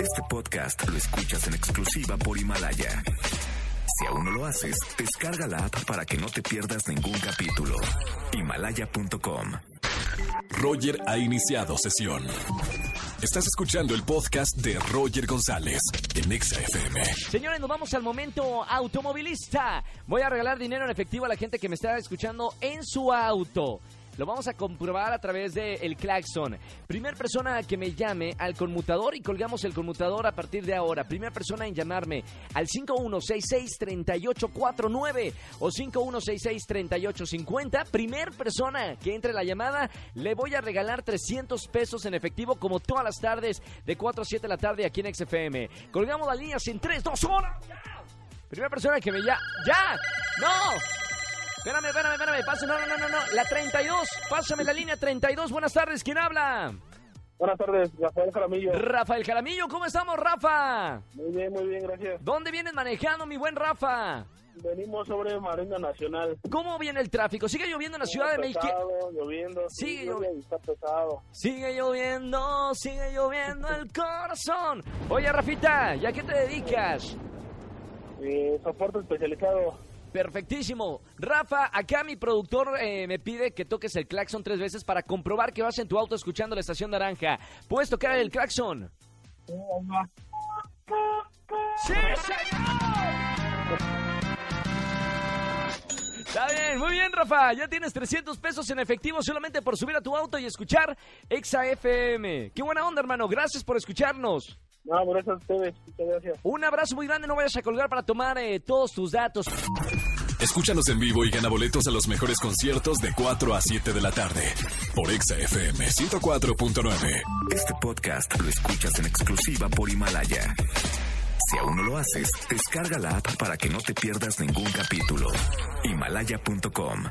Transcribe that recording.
Este podcast lo escuchas en exclusiva por Himalaya. Si aún no lo haces, descarga la app para que no te pierdas ningún capítulo. Himalaya.com. Roger ha iniciado sesión. Estás escuchando el podcast de Roger González en Exa FM. Señores, nos vamos al momento automovilista. Voy a regalar dinero en efectivo a la gente que me está escuchando en su auto. Lo vamos a comprobar a través del el claxon. Primer persona que me llame al conmutador y colgamos el conmutador a partir de ahora. Primera persona en llamarme al 5166-3849 o 5166-3850. Primer persona que entre la llamada, le voy a regalar 300 pesos en efectivo como todas las tardes de 4 a 7 de la tarde aquí en XFM. Colgamos las líneas en 3, 2, 1. Primera persona que me llame. ¡Ya! ¡No! Espérame, espérame, espérame. Pasa, no, no, no, no, no. La 32. Pásame la línea 32. Buenas tardes. ¿Quién habla? Buenas tardes, Rafael Jaramillo. Rafael Jaramillo. ¿Cómo estamos, Rafa? Muy bien, muy bien, gracias. ¿Dónde vienes manejando, mi buen Rafa? Venimos sobre Marina Nacional. ¿Cómo viene el tráfico? ¿Sigue lloviendo en la Ciudad de México? Lloviendo. Sigue sí, lloviendo. Está pesado. Sigue lloviendo, sigue lloviendo el corazón. Oye, Rafita, ¿ya qué te dedicas? Eh, soporte especializado. Perfectísimo. Rafa, acá mi productor eh, me pide que toques el claxon tres veces para comprobar que vas en tu auto escuchando la estación naranja. ¿Puedes tocar el claxon? Sí, ahí va. ¡Sí, señor! Está bien, muy bien, Rafa. Ya tienes 300 pesos en efectivo solamente por subir a tu auto y escuchar Exa FM. Qué buena onda, hermano. Gracias por escucharnos. No, gracias a ustedes. Muchas gracias. Un abrazo muy grande. No vayas a colgar para tomar eh, todos tus datos. Escúchanos en vivo y gana boletos a los mejores conciertos de 4 a 7 de la tarde por Exa FM 104.9. Este podcast lo escuchas en exclusiva por Himalaya. Si aún no lo haces, descarga la app para que no te pierdas ningún capítulo. Himalaya.com